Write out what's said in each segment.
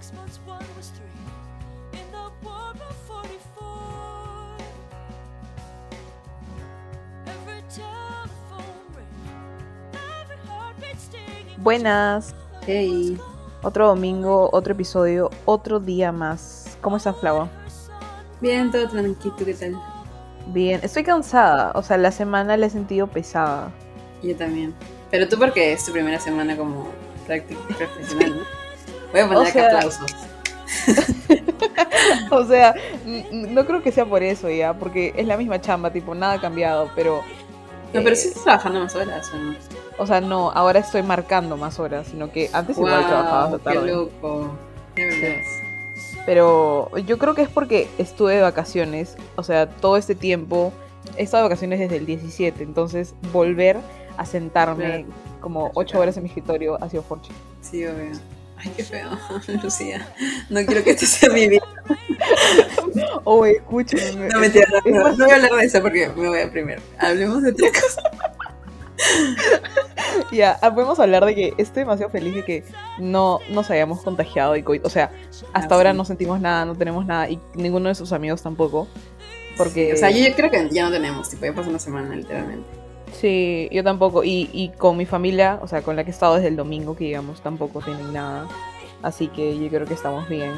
six months, one was three. In the war of 44. Every telephone ring, every heartbeat stinging. Buenas, Hey, otro domingo, otro episodio, otro día más. ¿Cómo estás, Flava? bien, todo tranquilo, ¿qué tal? Bien, estoy cansada, o sea, la semana la he sentido pesada. Yo también. Pero tú porque es tu primera semana como práctica profesional, ¿no? Voy a poner O acá sea- aplausos. o sea, no creo que sea por eso ya, porque es la misma chamba, tipo, nada ha cambiado, pero... No, pero eh, sí estás trabajando más horas, ¿o no? O sea, no, ahora estoy marcando más horas, sino que antes igual trabajaba hasta qué tarde. loco. Qué. Pero yo creo que es porque estuve de vacaciones, o sea, todo este tiempo, he estado de vacaciones desde el 17, entonces volver a sentarme Claro. como 8 horas en mi escritorio ha sido forche. Sí, obvio. Ay, qué feo, Lucía. No quiero que esto sea mi vida. Oh, escúchame. No, mentira, no, no, no voy a hablar de eso porque me voy a primero. Hablemos de otra cosa. Ya, ah, podemos hablar de que estoy demasiado feliz de que no nos hayamos contagiado de COVID. O sea, hasta Ah, ahora sí. no sentimos nada, no tenemos nada y ninguno de sus amigos tampoco. Porque, O sea, yo creo que ya no tenemos, tipo, ya pasó una semana, literalmente. Sí, yo tampoco. Y, y con mi familia, o sea, con la que he estado desde el domingo, que digamos, tampoco tienen nada. Así que yo creo que estamos bien.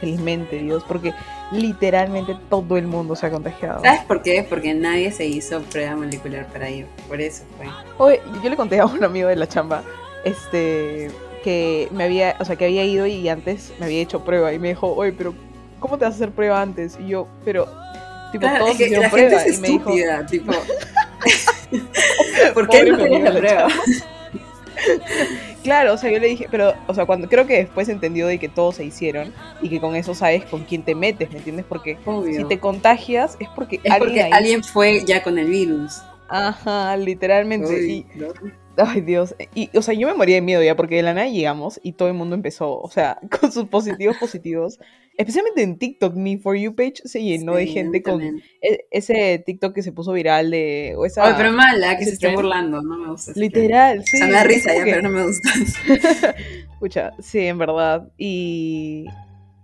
Felizmente, Dios, porque literalmente todo el mundo se ha contagiado. ¿Sabes por qué? Porque nadie se hizo prueba molecular para ir. Por eso fue. Oye, yo le conté a un amigo de la chamba, este, que me había, o sea, que había ido y antes me había hecho prueba y me dijo, oye, pero ¿cómo te vas a hacer prueba antes? Y yo, pero, tipo, Claro, todos es que hicieron la gente prueba es y me dijo, tipo. ¿Por qué no tenías la prueba? Claro, o sea, yo le dije, pero, o sea, cuando creo que después entendió de que todos se hicieron y que con eso sabes con quién te metes, ¿me entiendes? Porque Obvio. si te contagias es porque es alguien porque ahí- alguien fue ya con el virus. Ajá, literalmente. Uy, y, no. ay, Dios. Y, o sea, yo me moría de miedo ya porque de la nada llegamos y todo el mundo empezó, o sea, con sus positivos positivos. Especialmente en TikTok, mi For You page se llenó de gente con también. e- ese TikTok que se puso viral de... O esa, Ay, pero mala, que se esté burlando, no me gusta. Literal, sí. O sea, me da risa ya, que- pero no me gusta. Escucha, sí, en verdad. Y,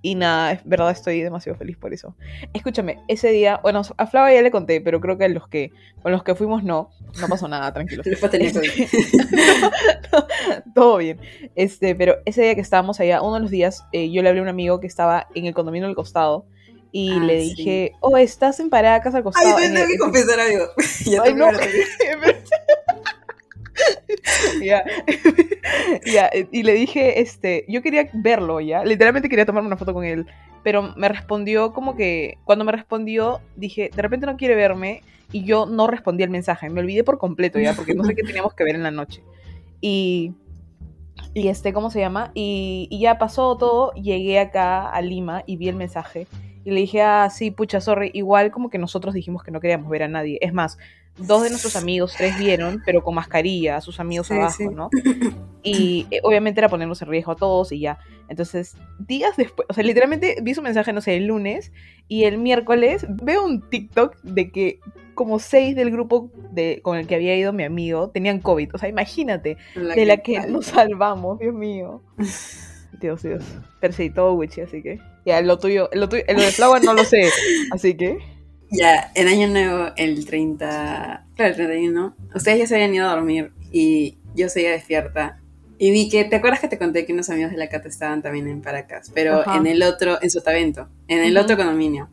y nada, es verdad, estoy demasiado feliz por eso. Escúchame, ese día, bueno, a Flava ya le conté, pero creo que a los que, con los que fuimos no, no pasó nada, tranquilo. Este, COVID. Todo bien. Este, pero ese día que estábamos allá, uno de los días, eh, yo le hablé a un amigo que estaba en el condominio del costado y Ah, le sí. dije, oh, estás en Paracas al Ay, costado. te en tengo el- que confesar algo. Ya Ay, no. Y le dije, este, yo quería verlo, ya. Literalmente quería tomarme una foto con él. Pero me respondió como que, cuando me respondió, dije, de repente no quiere verme. Y yo no respondí el mensaje. Me olvidé por completo, ya, porque no sé qué teníamos que ver en la noche. Y. Y este, ¿cómo se llama? Y, y ya pasó todo. Llegué acá a Lima y vi el mensaje. Y le dije, ah, sí, pucha, sorry. Igual como que nosotros dijimos que no queríamos ver a nadie. Es más, dos de nuestros amigos, tres vieron, pero con mascarilla, a sus amigos Sí, abajo, sí. ¿no? Y eh, obviamente era ponernos en riesgo a todos y ya. Entonces, días después, o sea, literalmente vi su mensaje, no sé, el lunes y el miércoles veo un TikTok de que como seis del grupo de, con el que había ido mi amigo tenían COVID. O sea, imagínate, de la que tal. nos salvamos, Dios mío. Dios, Dios. Pero sí, todo witchy, así que. Ya, lo tuyo, lo tuyo, lo de Flower no lo sé, así que. Ya, en Año Nuevo, el 30, claro, el 31, ustedes ya se habían ido a dormir y yo seguía despierta. Y vi que, ¿te acuerdas que te conté que unos amigos de la Cata estaban también en Paracas? Pero Ajá. en el otro, en Sotavento, en el otro condominio.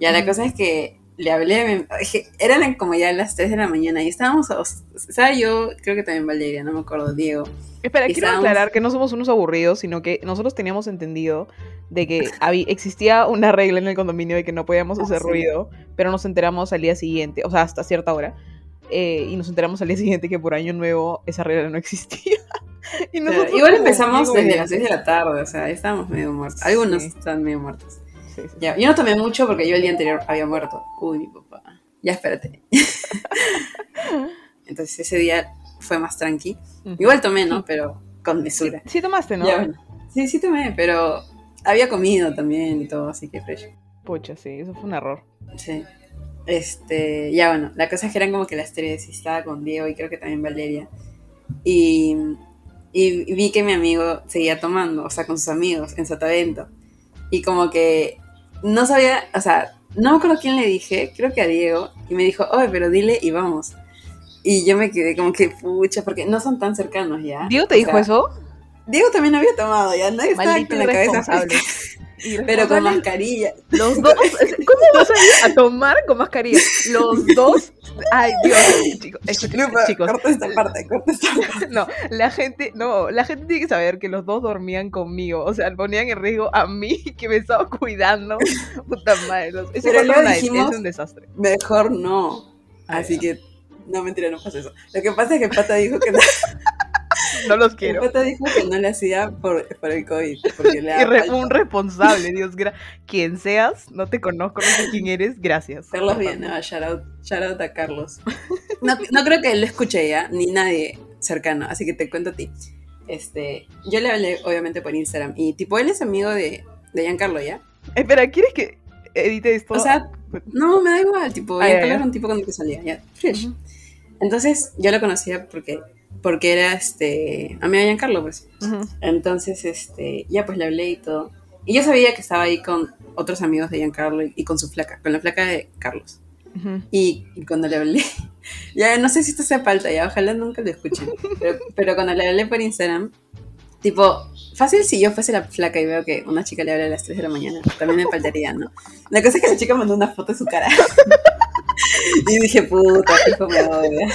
Ya, la Ujú. cosa es que le hablé, eran como ya las 3 de la mañana y estábamos, o sea, yo creo que también Valeria, no me acuerdo, Diego. Espera, quiero estábamos- aclarar que no somos unos aburridos, sino que nosotros teníamos entendido de que habí- existía una regla en el condominio de que no podíamos Ah, hacer sí. ruido, pero nos enteramos al día siguiente, o sea, hasta cierta hora. eh, y nos enteramos al día siguiente que por año nuevo esa regla no existía. y Claro, nosotros igual empezamos desde las obedientes. 6 de la tarde, o sea, estábamos medio muertos. Algunos Sí. están medio muertos. Sí, sí. Ya, yo no tomé mucho porque yo el día anterior había muerto. Uy, mi papá. Ya espérate. Entonces ese día fue más tranqui. Igual tomé, ¿no? Pero con mesura. Sí tomaste, ¿no? Ya, bueno. Sí, sí tomé, pero había comido también y todo, así que fresh. Pucha, sí, eso fue un error. Sí. Este, ya bueno, la cosa es que eran como que las tres y estaba con Diego y creo que también Valeria. Y y vi que mi amigo seguía tomando, o sea, con sus amigos en Sotavento. Y como que no sabía, o sea, no me acuerdo quién le dije, creo que a Diego, y me dijo, oye, pero dile y vamos. Y yo me quedé como que, pucha, porque no son tan cercanos ya. ¿Diego te O dijo sea, eso? Diego también había tomado, ya nadie estaba Maldito con la cabeza fresca, pero con mascarilla. Los dos, ¿cómo vas a ir a tomar con mascarilla? Los dos, ay Dios, chicos, escuchen, Lupa, chicos, corta esta parte, corta esta parte. no, la gente, no, la gente tiene que saber que los dos dormían conmigo, o sea, ponían en riesgo a mí que me estaba cuidando, puta madre, los- ese Pero luego dijimos- es un desastre. Mejor no. Así ya. que, no, mentira, no pasa eso. Lo que pasa es que pata dijo que no, los quiero. pata dijo que no le hacía por, por el COVID, porque le re- un responsable, Dios, quien seas, no te conozco, no sé quién eres, gracias. Carlos Villanueva, shout out, shout out a Carlos. No, no creo que él lo escuche ya, ni nadie cercano, así que te cuento a ti. Este, yo le hablé obviamente por Instagram y tipo él es amigo de, de Giancarlo, ¿ya? Espera, ¿quieres que edite esto? O sea, no, me da igual, tipo, Ah, Giancarlo era un tipo con el que salía, ya, fresh. Entonces, yo lo conocía porque, porque era este, amigo de Giancarlo, pues. Ujú. Entonces, este, ya pues le hablé y todo. Y yo sabía que estaba ahí con otros amigos de Giancarlo y, y con su flaca, con la flaca de Carlos. Ujú. Y, y cuando le hablé, ya no sé si esto sea falta, ya ojalá nunca lo escuchen, pero, pero cuando le hablé por Instagram, tipo, fácil si yo fuese la flaca y veo que una chica le habla a las 3 de la mañana, también me faltaría, ¿no? La cosa es que la chica mandó una foto de su cara. y dije, puta, hijo me odia.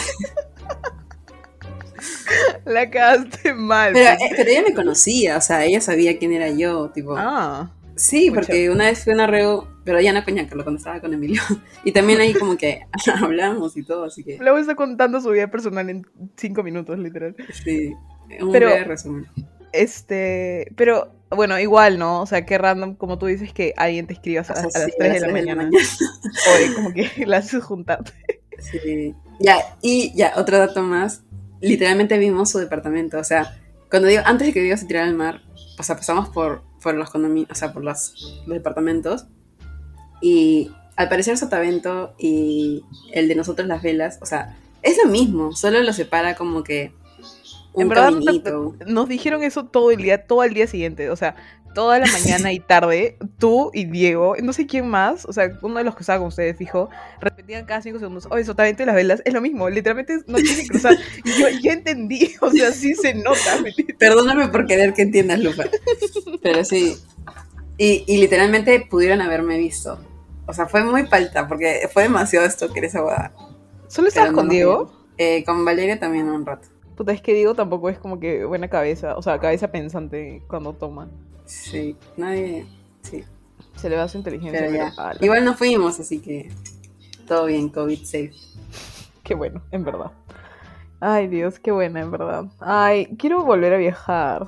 La cagaste mal. Pero, pues. eh, pero ella me conocía, o sea, ella sabía quién era yo, tipo. Ah, Sí, porque una vez fui a una reo, pero ya no con Giancarlo, cuando estaba con Emilio. Y también ahí como que hablamos y todo, así que luego está contando su vida personal en cinco minutos, literal. sí, un Pero- breve resumen. Este, pero bueno, igual, ¿no? O sea, qué random, como tú dices, que alguien te escriba a, O sea, a las sí, 3 a de la tres de la mañana. O como que la haces juntar. Sí. Ya, y ya, otro dato más. Literalmente vimos su departamento. O sea, cuando digo, antes de que Diego se tirara al mar, o sea, pasamos por, por los condominios, o sea, por los, los departamentos. Y al parecer Sotavento y el de nosotros las velas, o sea, es lo mismo, solo lo separa como que un En verdad, caminito. Nos dijeron eso todo el día, todo el día siguiente. O sea, toda la mañana y tarde, tú y Diego, no sé quién más, o sea, uno de los que estaba con ustedes, fijo, repetían cada cinco segundos, oye, Sotavento y las velas, es lo mismo, literalmente no tiene que cruzar. Y yo ya entendí, o sea, sí se nota. Perdóname por querer que entiendas, Lupa. Pero sí. Y, y literalmente pudieron haberme visto. O sea, fue muy palta, porque fue demasiado esto que esa boda. ¿Solo estabas no con Diego? Eh, con Valeria también un rato. Puta, es que Diego tampoco es como que buena cabeza, o sea, cabeza pensante cuando toma. Sí, nadie. Sí, Se le va su inteligencia. pero ya. pero, ala, Igual no fuimos, así que todo bien, COVID safe. Qué bueno, en verdad. Ay, Dios, qué buena, en verdad. Ay, quiero volver a viajar.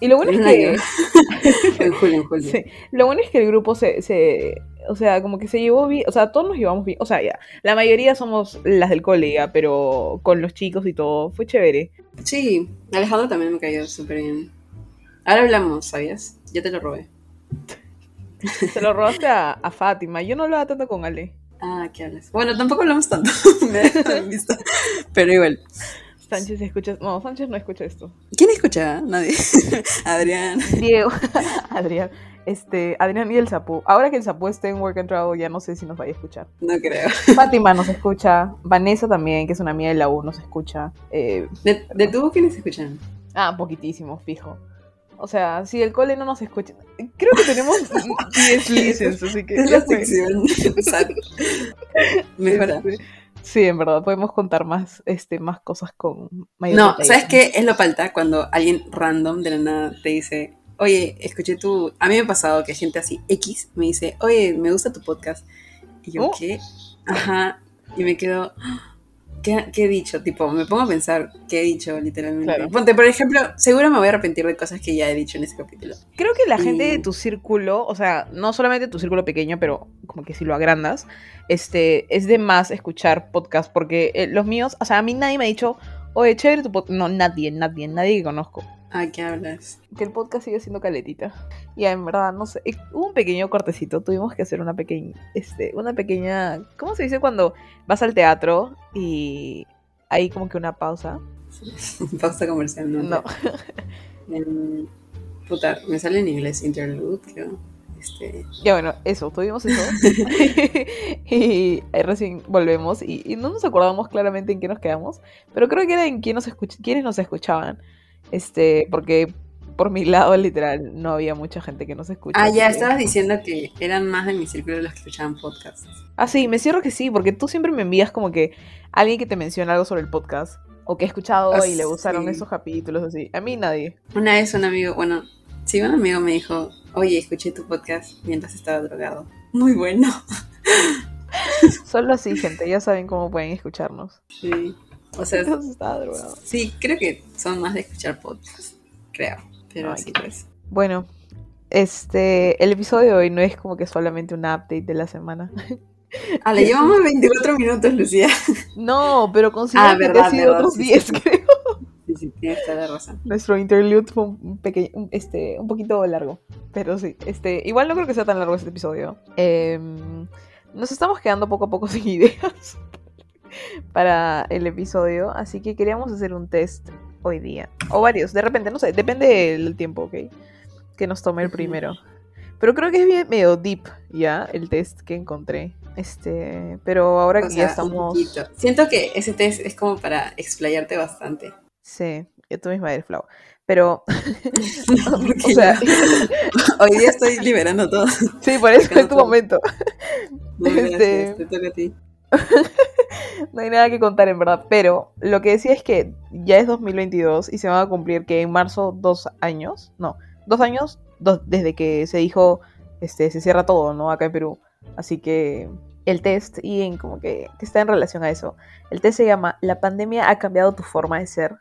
Y lo bueno es que... en julio, en julio. Sí, lo bueno es que el grupo se, se, o sea, como que se llevó bien, o sea, todos nos llevamos bien, o sea, ya, la mayoría somos las del cole, ya, pero con los chicos y todo, fue chévere. Sí, Alejandro también me cayó súper bien. Ahora hablamos, ¿sabías? Yo te lo robé. Se lo robaste a, a Fátima, yo no hablaba tanto con Ale. Ah, ¿qué hablas? Bueno, tampoco hablamos tanto. me visto. Pero igual. Sánchez escucha, no, Sánchez no escucha esto. ¿Quién escucha? Nadie. Adrián. Diego, Adrián, este, Adrián y el Zapú. Ahora que el Zapú esté en Work and Travel, ya no sé si nos vaya a escuchar. No creo. Fátima nos escucha, Vanessa también, que es una amiga de la U, nos escucha. Eh, ¿De, de tú quiénes escuchan? Ah, poquitísimo, fijo. O sea, si el cole no nos escucha. Creo que tenemos 10 listens, así que. Es la sección. Mejora. Este, Sí, en verdad, podemos contar más, este, más cosas con mayor No. ¿sabes qué? Es lo falta cuando alguien random de la nada te dice, oye, escuché tu... A mí me ha pasado que gente así, X, me dice, oye, me gusta tu podcast. Y yo, Oh. ¿qué? Ajá. Y me quedo, "Ah, ¿qué, qué he dicho? Tipo, me pongo a pensar qué he dicho literalmente. Claro. Ponte, por ejemplo, seguro me voy a arrepentir de cosas que ya he dicho en ese capítulo. Creo que la gente Y- de tu círculo, o sea, no solamente tu círculo pequeño, pero como que si lo agrandas, este, es de más escuchar podcast, porque eh, los míos, o sea, a mí nadie me ha dicho, oye, chévere tu podcast. No, nadie, nadie, nadie que conozco. Ah, ¿qué hablas? Que el podcast sigue siendo caletita. Ya, en verdad, no sé. Hubo un pequeño cortecito, tuvimos que hacer una pequeña, este, una pequeña, ¿cómo se dice cuando vas al teatro y hay como que una pausa? Pausa comercial, no. No. En- puta, me sale en inglés interlude, creo. Este, Ya bueno, eso, tuvimos eso. y recién volvemos y, y no nos acordamos claramente en qué nos quedamos, pero creo que era en quién nos escuch- quiénes nos escuchaban. Este, porque por mi lado, literal, no había mucha gente que nos escucha. Ah, ya, que- estabas diciendo que eran más de mi círculo los que escuchaban podcasts. Ah, sí, me cierro que sí, porque tú siempre me envías como que alguien que te menciona algo sobre el podcast. O que ha escuchado Ah, y le gustaron sí. esos capítulos así. A mí nadie. Una vez un amigo, bueno, sí, un amigo me dijo, oye, escuché tu podcast mientras estaba drogado. Muy bueno. Solo así, gente. Ya saben cómo pueden escucharnos. Sí. O sea, estaba drogado. sí, creo que son más de escuchar podcasts, creo. Pero Ay, sí, pues. Bueno, este, el episodio de hoy no es como que solamente un update de la semana. Ah, le llevamos 24 minutos, Lucía. No, pero considero Ah, que verdad, ha sido verdad, otros sí, 10, sí. creo. Sí, sí, tienes toda la razón. Nuestro interlude fue un pequeño, un- este, un poquito largo. Pero sí, este, igual no creo que sea tan largo este episodio. Em, nos estamos quedando poco a poco sin ideas para el episodio, así que queríamos hacer un test hoy día. O varios, de repente, no sé, depende del tiempo, ¿ok? Que nos tome el primero. Pero creo que es bien medio deep, ya, el test que encontré. Este, pero ahora O que sea, ya estamos... Siento que ese test es como para explayarte bastante. Sí, yo tú misma eres Flau. Pero, o sea, hoy día estoy liberando todo. sí, por eso es tu momento. No, Este- te toca a ti. No hay nada que contar en verdad, pero lo que decía es que ya es 2022 y se van a cumplir que en marzo dos años, no, dos años dos- desde que se dijo, este, se cierra todo, ¿no? Acá en Perú. Así que el test, y en como que, que está en relación a eso, el test se llama La pandemia ha cambiado tu forma de ser.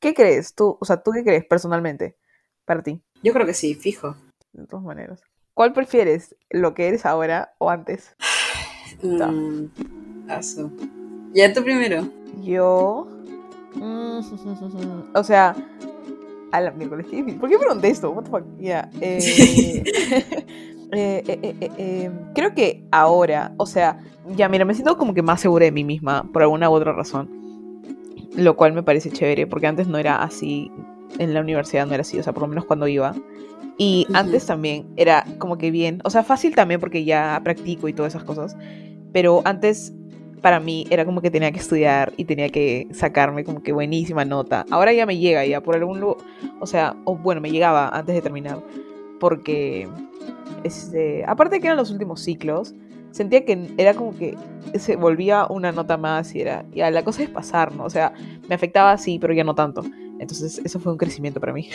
¿Qué crees tú? O sea, ¿tú qué crees personalmente para ti? Yo creo que sí, fijo. De todas maneras. ¿Cuál prefieres? ¿Lo que eres ahora o antes? Mm. Ya tú primero. Yo. mm, o sea. A la miércoles, qué difícil. ¿Por qué pregunté esto? What the fuck? Ya. eh, eh, eh, creo que ahora, o sea, ya mira, me siento como que más segura de mí misma por alguna u otra razón. Lo cual me parece chévere, porque antes no era así. En la universidad no era así, o sea, por lo menos cuando iba. Y antes también era como que bien, o sea, fácil también porque ya practico y todas esas cosas. Pero antes para mí era como que tenía que estudiar y tenía que sacarme como que buenísima nota. Ahora ya me llega ya por algún lugar, o sea, o bueno, me llegaba antes de terminar porque este, aparte de que eran los últimos ciclos, sentía que era como que se volvía una nota más y era, ya la cosa es pasar, ¿no? O sea, me afectaba sí, pero ya no tanto. Entonces, eso fue un crecimiento para mí.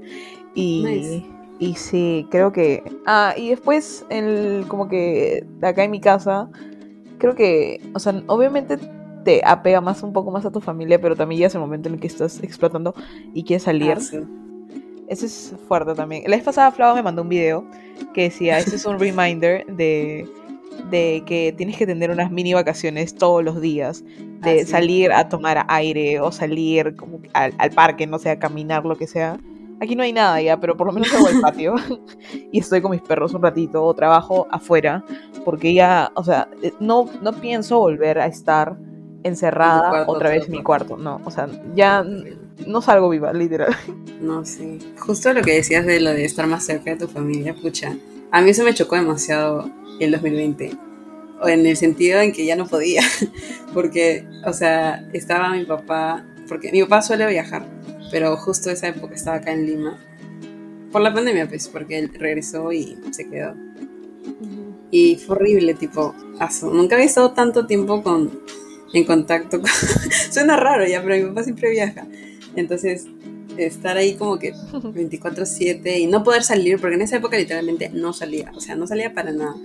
y Nice. y sí, creo que ah, y después el como que acá en mi casa creo que, o sea, obviamente te apega más un poco más a tu familia, pero también ya es el momento en el que estás explotando y quieres salir. Aso. Eso es fuerte también. La vez pasada Flava me mandó un video que decía, este es un reminder de, de que tienes que tener unas mini vacaciones todos los días, de Ah, sí. salir a tomar aire o salir como al, al parque, no sé, a caminar, lo que sea. Aquí no hay nada ya, pero por lo menos hago el patio y estoy con mis perros un ratito o trabajo afuera, porque ya, o sea, eh, no, no pienso volver a estar encerrada cuarto otra vez en mi cuarto, no, o sea, ya no salgo viva, literal. No, sí. Justo lo que decías de lo de estar más cerca de tu familia, pucha. A mí eso me chocó demasiado el 2020. O en el sentido en que ya no podía. Porque, o sea, estaba mi papá. Porque mi papá suele viajar. Pero justo esa época estaba acá en Lima. Por la pandemia, pues, porque él regresó y se quedó. Y fue horrible, tipo, aso. Nunca había estado tanto tiempo con, en contacto con... Suena raro ya, pero mi papá siempre viaja. Entonces, estar ahí como que 24/7 y no poder salir, porque en esa época literalmente no salía, o sea, no salía para nada,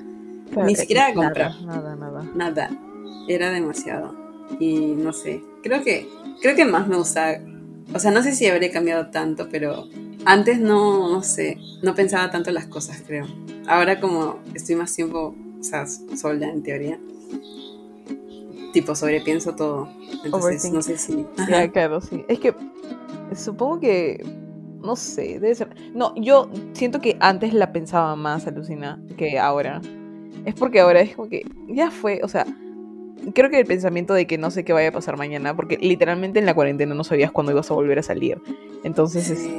Ni siquiera a comprar. Nada, nada. nada, era demasiado. Y no sé, creo que, creo que más me gusta, o sea, no sé si habría cambiado tanto, pero antes no, no sé, no pensaba tanto en las cosas, creo. Ahora como estoy más tiempo, o sea, sola en teoría, tipo sobrepienso todo. Entonces, no sé si... Ya, Ajá. claro, sí. Es que supongo que. No sé, debe ser. No, yo siento que antes la pensaba más, alucina, que ahora. Es porque ahora es como que. Ya fue, o sea. Creo que el pensamiento de que no sé qué vaya a pasar mañana, porque literalmente en la cuarentena no sabías cuándo ibas a volver a salir. Entonces, es-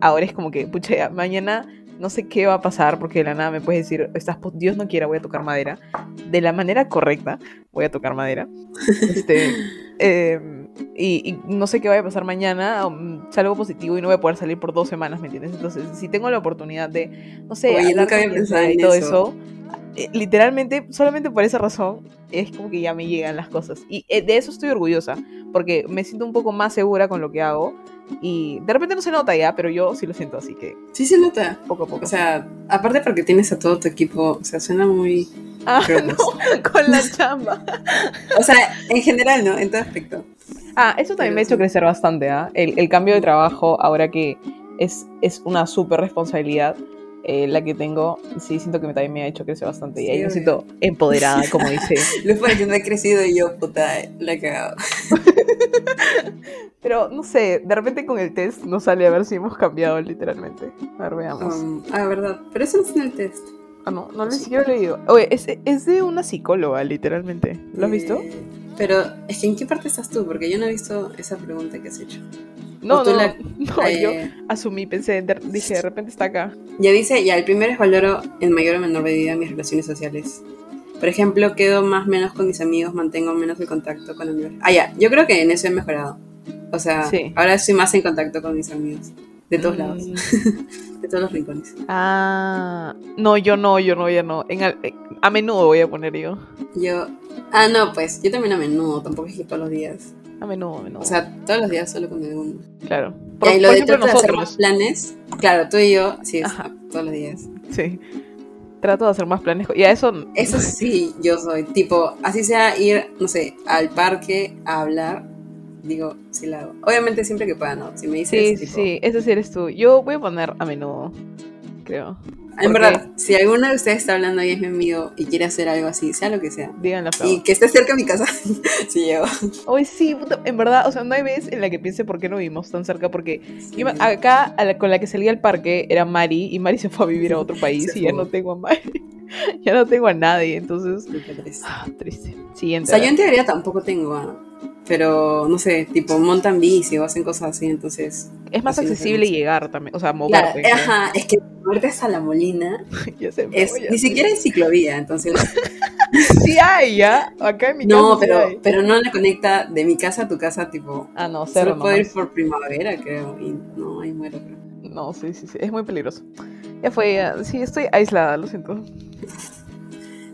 ahora es como que, pucha, mañana no sé qué va a pasar, porque de la nada me puedes decir, estás, Dios no quiera, voy a tocar madera. De la manera correcta, voy a tocar madera. Este, eh, y, y no sé qué vaya a pasar mañana, um, salgo positivo y no voy a poder salir por dos semanas, ¿me entiendes? Entonces, si tengo la oportunidad de, no sé, Oye, nunca había pensado y todo eso. eso, eh, literalmente, solamente por esa razón, es como que ya me llegan las cosas. Y eh, de eso estoy orgullosa, porque me siento un poco más segura con lo que hago. Y de repente no se nota ya, pero yo sí lo siento, así que Sí se nota. poco a poco. O sea, aparte porque tienes a todo tu equipo, o sea, suena muy... ah, no, con la chamba. O sea, en general, ¿no? En todo aspecto. Ah, eso también Pero me ha hecho sí. crecer bastante, ¿ah? El, el cambio de trabajo, ahora que es, es una súper responsabilidad eh, la que tengo, sí siento que me, también me ha hecho crecer bastante. y ahí me siento empoderada, como dice. Lo que no he crecido y yo, puta, la he cagado. Pero no sé, de repente con el test nos sale a ver si hemos cambiado literalmente. A ver, veamos. Um, ah, verdad. Pero eso no está en el test. ah, no, no sí. ni siquiera lo he leído. Oye, es, es de una psicóloga, literalmente. ¿Lo has visto? Eh, Pero, es que ¿en qué parte estás tú? Porque yo no he visto esa pregunta que has hecho. No, no, la- no, yo Eh, asumí, pensé, de- dije, de repente está acá. Ya dice, ya, el primero es valoro en mayor o menor medida mis relaciones sociales. Por ejemplo, quedo más o menos con mis amigos, mantengo menos el contacto con amigos. Ah, ya, yo creo que en eso he mejorado. O sea, Sí. ahora estoy más en contacto con mis amigos. De todos Mm. lados, de todos los rincones. Ah, no, yo no, yo no, ya no. En al- eh, a menudo voy a poner yo. Yo, ah, no, pues, yo también a menudo, tampoco es que todos los días. A menudo, a menudo. O sea, todos los días solo con alguno. claro. Y Por, ahí lo por de ejemplo, trato de hacer más nosotros. planes, claro, tú y yo, sí, Ajá. todos los días. Sí. Trato de hacer más planes. Y a eso. Eso sí, yo soy, tipo, así sea ir, no sé, al parque a hablar, digo, sí la hago. Obviamente siempre que pueda, ¿no? Si me dices, Sí, sí, tipo, sí. Eso sí eres tú. Yo voy a poner a menudo. Creo. En verdad, si alguno de ustedes está hablando y es mi amigo y quiere hacer algo así, sea lo que sea, Digan la y que esté cerca de mi casa, sí llego. Hoy sí, en verdad, o sea, no hay vez en la que piense por qué no vivimos tan cerca, porque yo me- acá a la- con la que salía al parque era Mari, y Mari se fue a vivir a otro país Se y ya no tengo a Mari, ya no tengo a nadie, entonces, Sí, triste. ah, triste. O Siguiente. sea, yo en teoría tampoco tengo, ah, pero no sé, tipo montan bici o hacen cosas así, entonces. es más accesible llegar también, o sea, moverte. ajá, es que moverte hasta la molina sé, es, ni siquiera es ciclovía, entonces. Sí hay, ¿ya? Acá en mi No, casa sí pero, pero no le conecta de mi casa a tu casa, tipo. Ah, no, cerro Solo puedo ir por primavera, creo. Y no, ahí muero, creo. No, sí, sí, sí, es muy peligroso. Ya fue, ya- sí, estoy aislada, lo siento.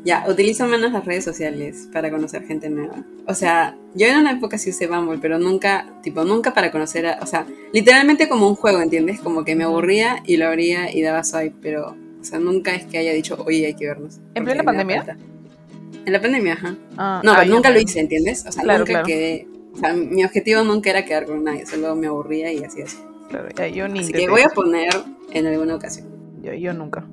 Ya, utilizo menos las redes sociales para conocer gente nueva. O sea, yo en una época sí usé Bumble, pero nunca, tipo, nunca para conocer a. O sea, literalmente como un juego, ¿entiendes? Como que me aburría y lo abría y daba swipe, pero. O sea, nunca es que haya dicho, oye, hay que vernos. ¿En plena pandemia? En la pandemia, ajá. Ah, No, ah, pero nunca lo hice, ¿entiendes? O sea, Claro, nunca claro. quedé. O sea, mi objetivo nunca era quedar con nadie, solo me aburría y así así. Claro, ya, yo ni Así que voy a eso. poner en alguna ocasión. Yo, yo nunca.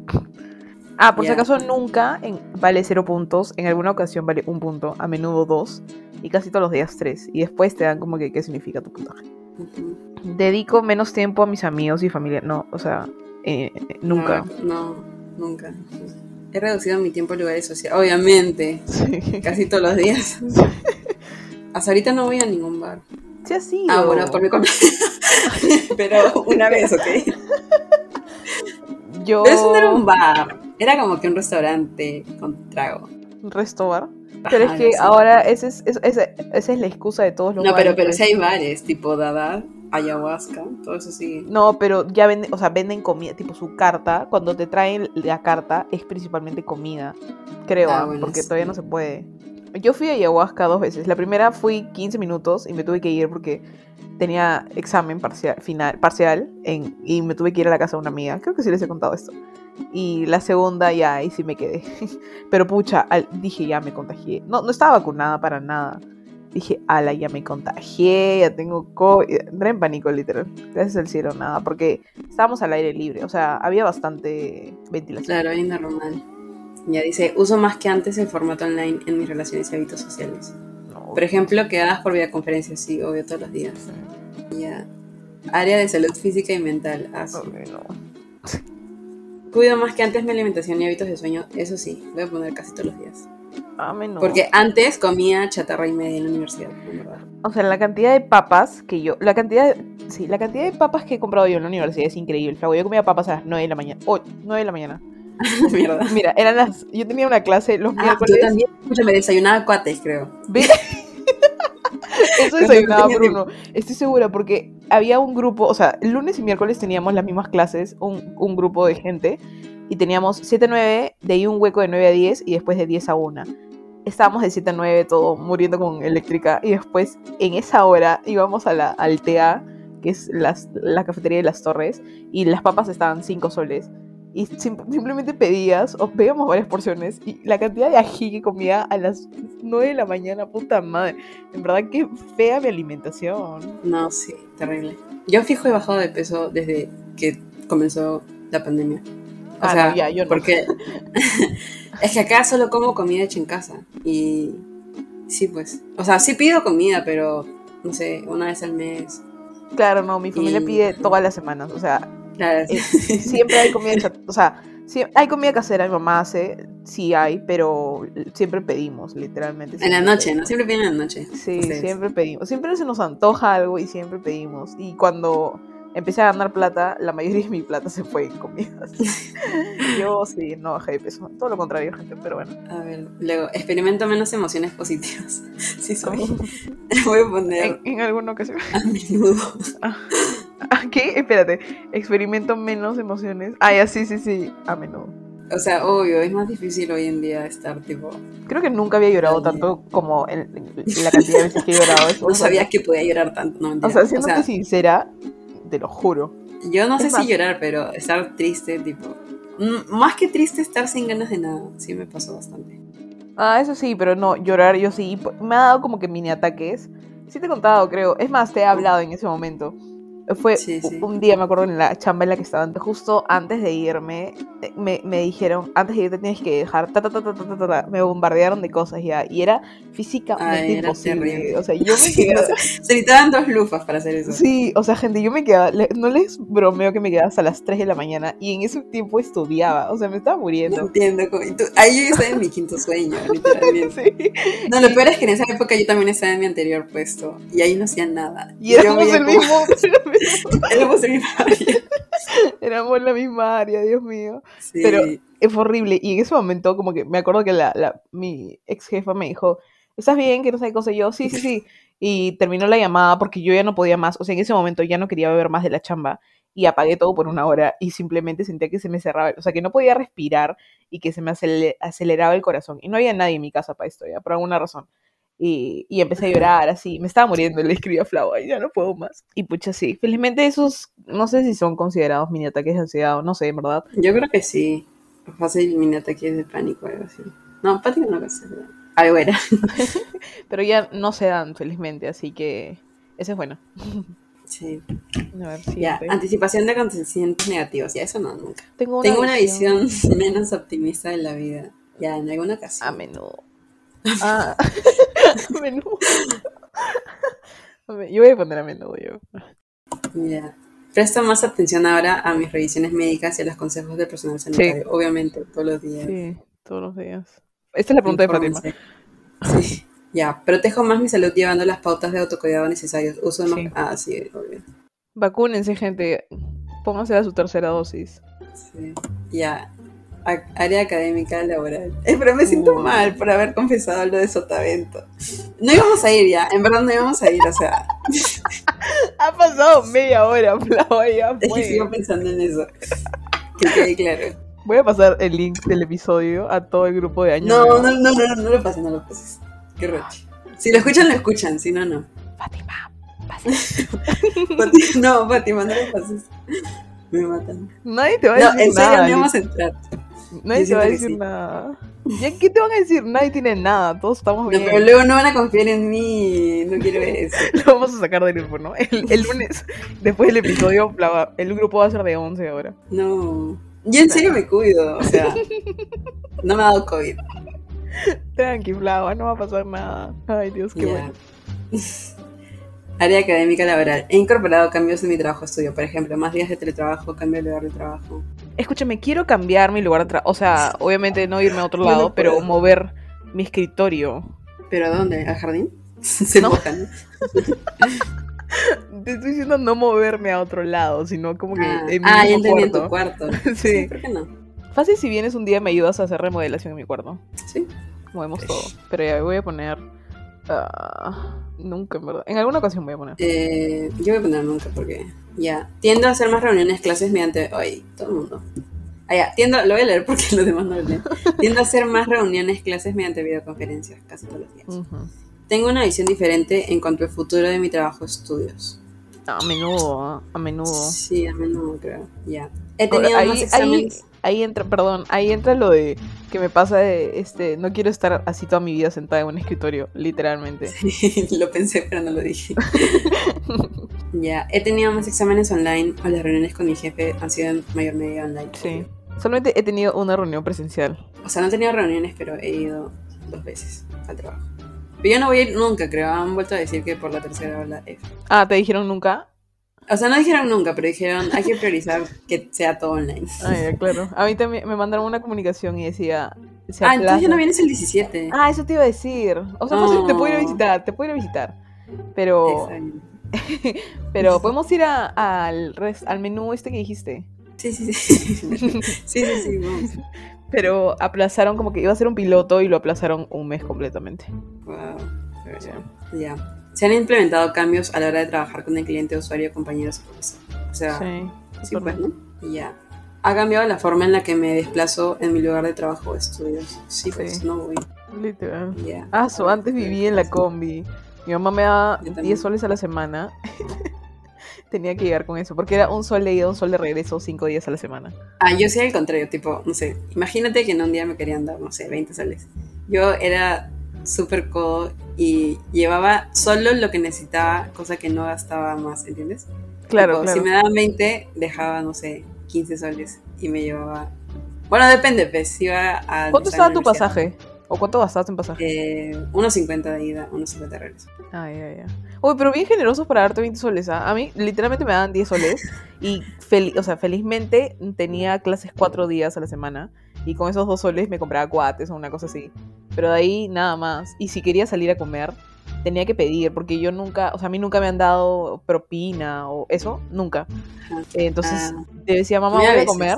Ah, por si acaso nunca en- vale cero puntos, en alguna ocasión vale un punto, a menudo dos, y casi todos los días tres. Y después te dan como que qué significa tu puntaje. Dedico menos tiempo a mis amigos y familia. No, o sea, eh, nunca. No, no, nunca. He reducido mi tiempo en lugares sociales. Obviamente, Sí. casi todos los días. Hasta ahorita no voy a ningún bar. Sí, así. Ah, bueno, por mi. Pero una vez, ¿ok? Yo. No era un bar. Era como que un restaurante con trago. un resto bar. Pero es que ahora ese es, es- ese- esa es la excusa de todos los No, pero, bares, pero pues. sí hay bares, tipo Dada, ayahuasca, todo eso sí. No, pero ya venden, o sea, venden comida, tipo su carta, cuando te traen la carta es principalmente comida, creo, Ah, ah, bueno, porque sí. todavía no se puede. Yo fui a ayahuasca dos veces. La primera fui 15 minutos y me tuve que ir porque tenía examen parcial, final, parcial en, y me tuve que ir a la casa de una amiga. Creo que sí les he contado esto. Y la segunda ya, ahí sí me quedé. Pero pucha, al- dije ya me contagié. No, no estaba vacunada para nada. Dije, ala, ya me contagié, ya tengo COVID. Entré en pánico, literal. Gracias al cielo, nada. Porque estábamos al aire libre. O sea, había bastante ventilación. Claro, ahí normal. Ya dice, uso más que antes el formato online en mis relaciones y hábitos sociales. No, Por ejemplo, quedadas por videoconferencia, sí, obvio, todos los días. Ya. Área de salud física y mental. Ah, sí. ok, no. Cuido más que antes mi alimentación y hábitos de sueño, eso sí, voy a poner casi todos los días. A menudo. Porque antes comía chatarra y media en la universidad, en verdad. O sea, la cantidad de papas que yo. La cantidad. de- sí, la cantidad de papas que he comprado yo en la universidad es increíble. Flaco, yo comía papas a las 9 de la mañana. Oh, 9 de la mañana. Mierda. Mira, eran las. Yo tenía una clase los Ah, miércoles. yo también, escúchame, desayunaba cuates, creo. Ve- Eso desayunaba Bruno. Estoy segura porque había un grupo, o sea, el lunes y miércoles teníamos las mismas clases, un, un grupo de gente, y teníamos 7 a 9, de ahí un hueco de 9 a 10 y después de 10 a 1. Estábamos de 7 a 9 todo muriendo con eléctrica y después en esa hora íbamos a la, al TA, que es las- la cafetería de las torres, y las papas estaban 5 soles. Y sim- simplemente pedías, o pedíamos varias porciones, y la cantidad de ají que comía a las 9 de la mañana, puta madre. En verdad, qué fea mi alimentación. No, sí, terrible. Yo fijo he bajado de peso desde que comenzó la pandemia. O Ah, sea, no, ya, yo no. porque es que acá solo como comida hecha en casa. Y sí, pues. O sea, sí pido comida, pero no sé, una vez al mes. Claro, no, mi familia Y- pide todas las semanas. O sea, Claro, eh, siempre hay comida hecha- O sea, sí, hay comida casera, mi mamá hace, sí hay, pero siempre pedimos, literalmente. en la noche, ¿no? Siempre piden en la noche. Sí, ustedes. siempre pedimos. Siempre se nos antoja algo y siempre pedimos. Y cuando empecé a ganar plata, la mayoría de mi plata se fue en comidas. Yo sí, no bajé de peso. Todo lo contrario, gente, pero bueno. A ver, luego, experimento menos emociones positivas. Sí, soy. Voy a poner En, en alguna ocasión. a menudo. Ah, ¿Qué? Espérate. Experimento menos emociones. Ah, ya, sí, sí, sí. A menudo. O sea, obvio, es más difícil hoy en día estar tipo. Creo que nunca había llorado tanto como en, en la cantidad de veces que he llorado. Es- No o sea, sabía que podía llorar tanto. No, O sea, siéndote sincera, te lo juro. Yo no Es sé más- si llorar, pero estar triste, tipo. mm, Más que triste, estar sin ganas de nada. Sí, me pasó bastante. Ah, eso sí, pero no, llorar yo sí. Me ha dado como que mini ataques. Sí te he contado, creo. Es más, te he hablado en ese momento. Fue sí, sí. un día, me acuerdo, en la chamba en la que estaban, justo antes de irme, eh, me, me dijeron, antes de irte tienes que dejar, ta, ta, ta, me bombardearon de cosas ya, y era físicamente Ay, era imposible. Terrible. O sea, yo me quedaba... Se necesitaban dos lufas para hacer eso. Sí, o sea, gente, yo me quedaba, no les bromeo que me quedaba hasta las 3 de la mañana, y en ese tiempo estudiaba, o sea, me estaba muriendo. No entiendo, ahí yo estaba en mi quinto sueño, literalmente. No, lo peor es que en esa época yo también estaba en mi anterior puesto, y ahí no hacía nada. Y, y éramos yo el como... mismo... éramos el mismo área. éramos en la misma área, Dios mío. Sí. Pero- fue horrible. Y en ese momento, como que me acuerdo que la, la- mi ex jefa me dijo, ¿estás bien? Que no sé qué cosa. Y yo, sí, sí, sí. Y terminó la llamada porque yo ya no podía más. O sea, en ese momento ya no quería beber más de la chamba. Y apagué todo por una hora y simplemente sentía que se me cerraba. O sea, que no podía respirar y que se me acele- aceleraba el corazón. Y no había nadie en mi casa para esto, ya, por alguna razón. Y, y empecé a llorar así. Me estaba muriendo. Le escribí a Flau, "Ay, ya no puedo más. Y pucha, sí. Felizmente esos, no sé si son considerados mini ataques de ansiedad o no sé, en verdad. Yo creo que sí. Fácil mini ataques de pánico o algo así. No, pánico no lo sé. Algo era. Pero ya no se dan, felizmente, así que eso es bueno. Sí. A ver. Ya, anticipación de acontecimientos negativos. Ya, eso no, nunca. Tengo una, Tengo una visión menos optimista de la vida. Ya, en alguna ocasión. A menudo. Ah, menudo. Yo voy a poner a menudo yo. Ya. Presto más atención ahora a mis revisiones médicas y a los consejos del personal sanitario. Obviamente, todos los días. Sí, todos los días. Esta es la pregunta de. Infórmense. Sí. Ya, protejo más mi salud llevando las pautas de autocuidado necesarias. Uso Sí. más... Ah, sí, obvio. Vacúnense, gente. Pónganse a su tercera dosis. Sí. Ya. Área académica laboral. Eh, pero me siento mal por haber confesado lo de Sotavento. No íbamos a ir ya, en verdad no íbamos a ir, o sea, Ha pasado media hora, Flau, ya es que sigo pensando en eso. Que quede claro. Voy a pasar el link del episodio a todo el grupo de años. No, no, no, no, no lo pases, no lo pases. Qué roche. Si lo escuchan, lo escuchan, si no, no. Fátima, Fati- No, Fátima, no lo pases. Me matan. nadie te va a No, decir en serio, no íbamos a entrar. Nadie te va a decir sí. nada. ¿Ya qué te van a decir? Nadie tiene nada, todos estamos No, bien. pero luego no van a confiar en mí. No quiero eso. Lo vamos a sacar del grupo, ¿no? El, el lunes, después del episodio, la- el grupo va a ser de 11 ahora. No. Yo en serio me cuido, o sea. No me ha dado COVID. Tranqui, Flava, no va a pasar nada. Ay, Dios, qué bueno. Área académica laboral. He incorporado cambios en mi trabajo estudio. Por ejemplo, más días de teletrabajo, cambio de lugar de trabajo. Escúchame, quiero cambiar mi lugar de trabajo. O sea, obviamente no irme a otro no lado, pero mover mi escritorio. ¿Pero a dónde? ¿Al jardín? Se No. Te estoy diciendo no moverme a otro lado, sino como que Ah, en mi ah, ya mismo entendí en tu cuarto. cuarto. Sí. ¿Por qué no? Fácil si vienes un día me ayudas a hacer remodelación en mi cuarto. Sí. Movemos todo. Pero ya voy a poner. ah, nunca, en verdad. En alguna ocasión voy a poner. Eh, yo voy a poner nunca porque ya. Tiendo a hacer más reuniones, clases mediante. Ay, todo el mundo. Ah, ya. Tiendo, lo voy a leer porque los demás no lo leen. Tiendo a hacer más reuniones, clases mediante videoconferencias casi todos los días. Tengo una visión diferente en cuanto al futuro de mi trabajo estudios. A menudo, a menudo. Sí, a menudo creo. Ya. He tenido más ahí, exámenes. ahí entra, perdón, ahí entra lo de que me pasa de, este, no quiero estar así toda mi vida sentada en un escritorio, literalmente. lo pensé, pero no lo dije. ya. He tenido más exámenes online o las reuniones con mi jefe han sido en mayor medida online. Sí. Solamente he tenido una reunión presencial. O sea, no he tenido reuniones, pero he ido dos veces al trabajo. Pero yo no voy a ir nunca, creo. Han vuelto a decir que por la tercera ola F. Ah, ¿te dijeron nunca? O sea, no dijeron nunca, pero dijeron hay que priorizar que sea todo online. Ah, ya, claro. A mí también me mandaron una comunicación y decía... se Ah, entonces ya no vienes el 17. Ah, eso te iba a decir. O sea, fácil, te puedo ir a Oh. visitar, te puedo ir a visitar. Pero, pero podemos ir a- al, res- al menú este que dijiste. Sí, sí, sí. sí, sí, sí, vamos. Pero aplazaron como que iba a ser un piloto y lo aplazaron un mes completamente. Wow. Ya. Ya. Se han implementado cambios a la hora de trabajar con el cliente, usuario, compañeros y profesor. O sea, Sí. sí, pues, ¿no? Y ya. Ha cambiado la forma en la que me desplazo en mi lugar de trabajo o estudios. Sí, pues, Sí. no voy. Literal. Ya. Ah, su, antes vivía en la combi. Mi mamá me daba Yo también. 10 soles a la semana. Tenía que llegar con eso, porque era un sol de ida, un sol de regreso, 5 días a la semana. Ah, yo sí al contrario, tipo, no sé, imagínate que en un día me querían dar, no sé, 20 soles. Yo era súper codo y llevaba solo lo que necesitaba, cosa que no gastaba más, ¿entiendes? Claro, claro. Si me daban 20, dejaba, no sé, 15 soles y me llevaba... Bueno, depende, pues, iba a... ¿Cuánto estaba tu pasaje? ¿O cuánto gastaste en pasaje? Eh, unos 50 de ida, unos 50 de regreso. Ah, ya, ya. Uy, pero bien generosos para darte 20 soles. ¿ah? A mí, literalmente me daban 10 soles. Y, fel- o sea, felizmente tenía clases 4 días a la semana. Y con esos 2 soles me compraba cuates o una cosa así. Pero de ahí nada más. Y si quería salir a comer, tenía que pedir. Porque yo nunca, o sea, a mí nunca me han dado propina o eso. Nunca. Eh, entonces, Ah. te decía, mamá, voy a comer.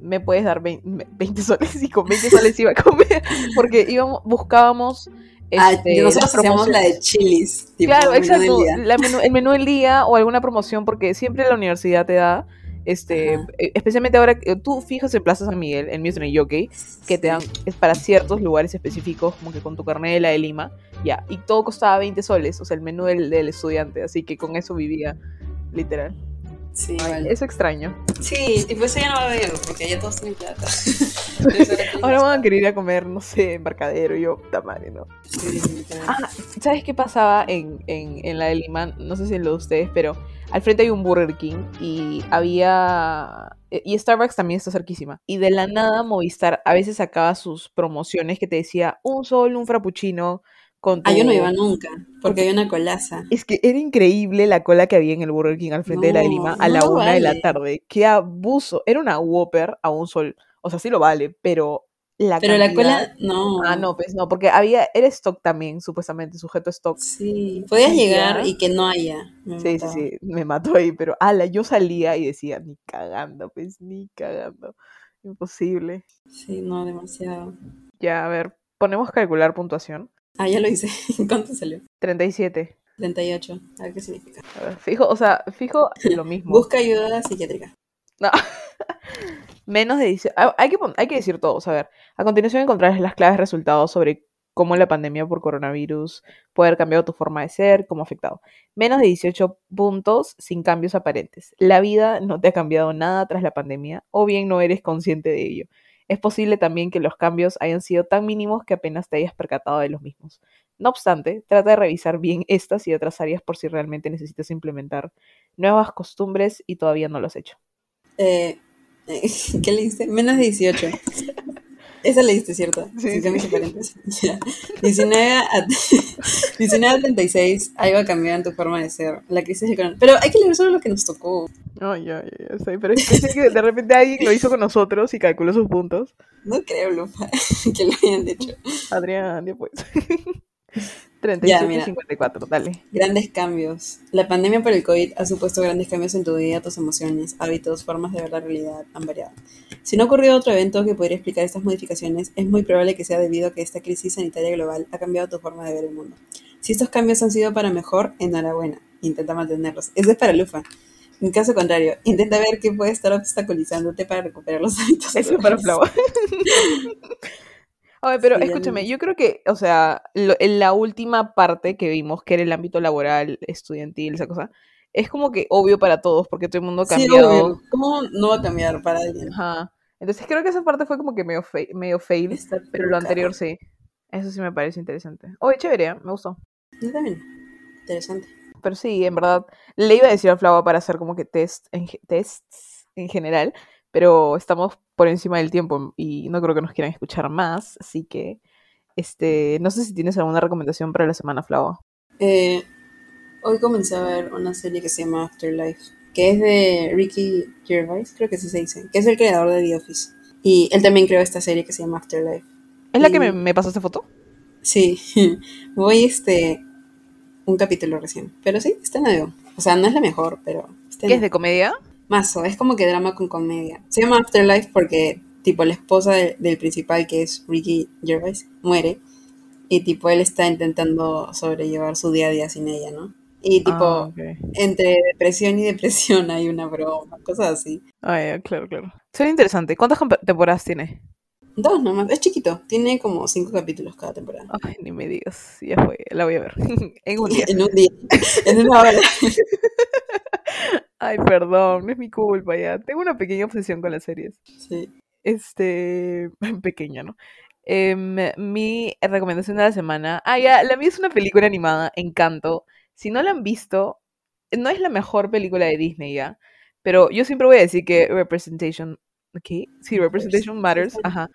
Me puedes dar 20, 20 soles. Y con 20 soles iba a comer. Porque íbamos, buscábamos. ah, este, nosotros hacíamos la de chilis. Tipo, Claro, menú exacto. día. la menú- el menú del día o alguna promoción, porque siempre la universidad te da, este, Ajá. eh, especialmente ahora que tú fijas en Plaza San Miguel, en Music Jockey, que te dan, es para ciertos lugares específicos, como que con tu carnet de la de Lima, ya, y todo costaba 20 soles, o sea, el menú del, del estudiante, así que con eso vivía, literal. Sí, vale. Extraño. Sí, tipo eso ya no va a haber, porque ya todos tienen plata. Ahora van a querer ir a comer, no sé, embarcadero, y yo, puta madre, ¿no? Sí. Ah, ¿sabes qué pasaba en, en, en la de Lima? No sé si en lo de ustedes, pero al frente hay un Burger King y había... eh, Y Starbucks también está cerquísima. Y de la nada Movistar a veces sacaba sus promociones que te decía un sol, un frappuccino con tu... Ah, yo no iba nunca, porque había una colaza. Es que era increíble la cola que había en el Burger King al frente de la de Lima a la una de la tarde. ¡Qué abuso! Era una Whopper a un sol. O sea, sí lo vale, pero la Pero la cola, no. Ah, no, pues no, porque había, era stock también, supuestamente, sujeto a stock. Sí, podías llegar y que no haya. Me Sí, sí, sí, me mató ahí, pero ala, yo salía y decía, ni cagando, pues, ni cagando. Imposible. Sí, no, demasiado. Ya, a ver, ponemos calcular puntuación. Ah, ya lo hice. ¿Cuánto salió? 37. 38. A ver qué significa. A ver, fijo, o sea, fijo lo mismo. Busca ayuda psiquiátrica. No. Menos de 18. ah, Hay que, hay que decir todos. A ver, a continuación encontrarás las claves resultados sobre cómo la pandemia por coronavirus puede haber cambiado tu forma de ser, cómo ha afectado. Menos de 18 puntos sin cambios aparentes. La vida no te ha cambiado nada tras la pandemia, o bien no eres consciente de ello. Es posible también que los cambios hayan sido tan mínimos que apenas te hayas percatado de los mismos. No obstante, trata de revisar bien estas y otras áreas por si realmente necesitas implementar nuevas costumbres y todavía no lo has hecho. Eh, ¿Qué leíste? Menos de 18. Esa leíste, ¿cierto? Sí, Sin cambios sí. Ya. 19 a, 19 a 36, algo ha cambiado en tu forma de ser. La crisis coronavirus. Pero hay que leer solo lo que nos tocó. Ay, ay, ay, sé, pero es que de repente alguien lo hizo con nosotros y calculó sus puntos. No creo, Lufa, que lo hayan hecho. Adrián, ya pues. 37 mira. 54, dale. Grandes cambios. La pandemia por el COVID ha supuesto grandes cambios en tu vida, tus emociones, hábitos, formas de ver la realidad han variado. Si no ha ocurrido otro evento que podría explicar estas modificaciones, es muy probable que sea debido a que esta crisis sanitaria global ha cambiado tu forma de ver el mundo. Si estos cambios han sido para mejor, enhorabuena. Intenta mantenerlos. Eso es para Lufa. En caso contrario, intenta ver qué puede estar obstaculizándote para recuperar los hábitos. Eso es para saludables. Flava. Oye, pero Sí, escúchame, yo creo que, o sea, lo- en la última parte que vimos, que era el ámbito laboral, estudiantil, esa cosa, es como que obvio para todos, porque todo el mundo ha Sí, cambiado. obvio. ¿Cómo no va a cambiar para alguien? Ajá. Entonces creo que esa parte fue como que medio, fe- medio fail, Está pero lo anterior sí. Eso sí me parece interesante. Oye, chévere, ¿eh? me gustó. Yo también. Interesante. Pero sí, en verdad, le iba a decir a Flava para hacer como que test en, tests en general, pero estamos por encima del tiempo y no creo que nos quieran escuchar más, así que, este, no sé si tienes alguna recomendación para la semana, Flava. Eh, hoy comencé a ver una serie que se llama Afterlife, que es de Ricky Gervais, creo que así se dice, que es el creador de The Office. Y él también creó esta serie que se llama Afterlife. ¿Es la que me, me pasaste foto? Sí, voy este un capítulo recién, pero sí, está nuevo. O sea, no es la mejor, pero está ¿Qué es de comedia? Mazo, es como que drama con comedia. Se llama Afterlife porque, tipo, la esposa de- del principal, que es Ricky Gervais, muere. Y, tipo, él está intentando sobrellevar su día a día sin ella, ¿no? Y, tipo, Ah, entre depresión y depresión hay una broma, cosas así. Ah, claro, claro. Suena interesante. ¿Cuántas temporadas tiene? Dos nomás, es chiquito, tiene como cinco capítulos cada temporada. Ay, ni me digas. Ya fue, la voy a ver. en un día. En un día, en una hora. Ay, perdón, no es mi culpa ya. Tengo una pequeña obsesión con las series. Sí. Este, pequeña, ¿no? Em, mi recomendación de la semana. Ah, ya, la mía es una película animada, Encanto. Si no la han visto, no es la mejor película de Disney ya, pero yo siempre voy a decir que representation, ¿qué? Sí, representation matters, ajá.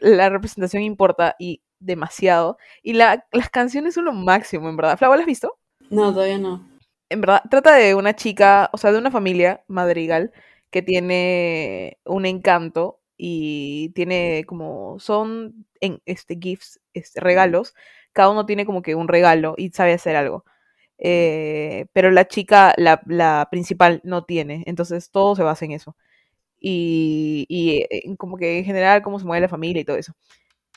La representación importa y demasiado. Y la, las canciones son lo máximo, en verdad. ¿Flava, la has visto? No, todavía no. en verdad, trata de una chica, o sea, de una familia madrigal que tiene un encanto y tiene como, son en, este, gifts, este, regalos, cada uno tiene como que un regalo y sabe hacer algo. Eh, pero la chica, la, la principal, no tiene, entonces todo se basa en eso. Y, y eh, como que en general cómo se mueve la familia y todo eso.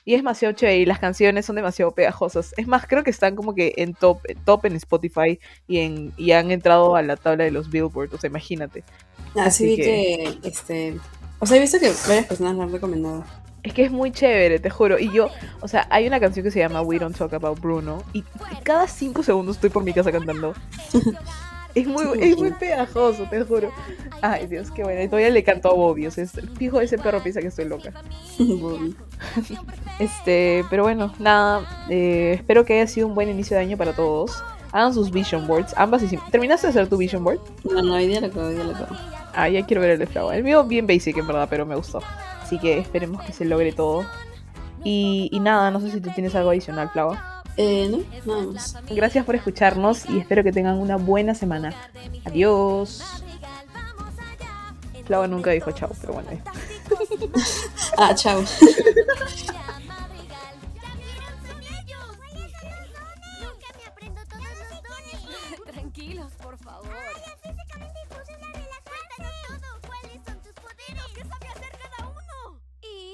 Y es demasiado chévere y las canciones son demasiado pegajosas. Es más, creo que están como que en top, top en Spotify y, en, y han entrado a la tabla de los Billboard, o sea, imagínate. Así Así vi que- que, este... O sea, he visto que varias personas lo han recomendado. Es que es muy chévere, te juro. Y yo, o sea, hay una canción que se llama We Don't Talk About Bruno y, y cada cinco segundos estoy por mi casa cantando. Es muy, es muy pegajoso, te juro. Ay, Dios, qué bueno. Y todavía le canto a Bobby. O sea, es- fijo, ese perro piensa que estoy loca. Bobby. Este, pero bueno, nada. eh, espero que haya sido un buen inicio de año para todos. Hagan sus vision boards. Ambas hicimos. ¿Terminaste de hacer tu vision board? No, no, hoy día lo acabo, hoy día lo acabo. Ah, ya quiero ver el de Flava. El mío bien basic en verdad, pero me gustó. Así que esperemos que se logre todo. Y, y nada, no sé si tú tienes algo adicional, Flava. Eh, no, nada más. Gracias por escucharnos y espero que tengan una buena semana. Adiós. Flava nunca dijo chao, pero bueno. Ah, chao.